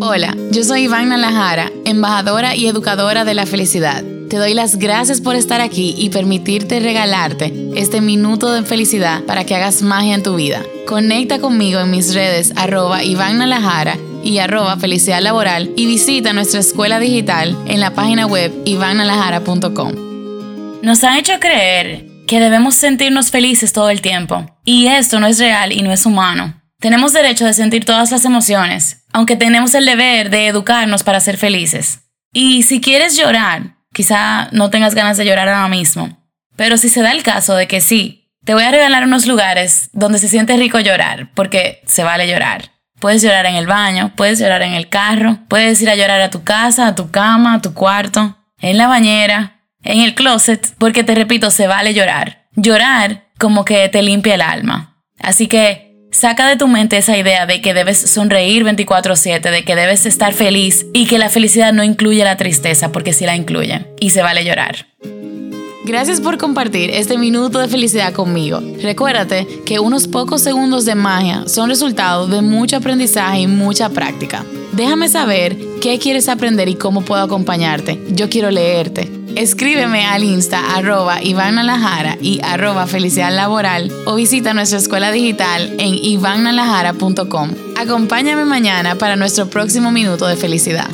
Hola, yo soy Iván Nalajara, embajadora y educadora de la felicidad. Te doy las gracias por estar aquí y permitirte regalarte este minuto de felicidad para que hagas magia en tu vida. Conecta conmigo en mis redes arroba Iván y arroba felicidad laboral y visita nuestra escuela digital en la página web ivannalajara.com. Nos han hecho creer que debemos sentirnos felices todo el tiempo y esto no es real y no es humano. Tenemos derecho de sentir todas las emociones, aunque tenemos el deber de educarnos para ser felices. Y si quieres llorar, quizá no tengas ganas de llorar ahora mismo, pero si se da el caso de que sí, te voy a regalar unos lugares donde se siente rico llorar, porque se vale llorar. Puedes llorar en el baño, puedes llorar en el carro, puedes ir a llorar a tu casa, a tu cama, a tu cuarto, en la bañera, en el closet, porque te repito, se vale llorar. Llorar como que te limpia el alma. Así que Saca de tu mente esa idea de que debes sonreír 24/7, de que debes estar feliz y que la felicidad no incluye la tristeza, porque sí la incluye y se vale llorar. Gracias por compartir este minuto de felicidad conmigo. Recuérdate que unos pocos segundos de magia son resultado de mucho aprendizaje y mucha práctica. Déjame saber qué quieres aprender y cómo puedo acompañarte. Yo quiero leerte. Escríbeme al insta arroba y arroba felicidad laboral o visita nuestra escuela digital en ivannalajara.com. Acompáñame mañana para nuestro próximo minuto de felicidad.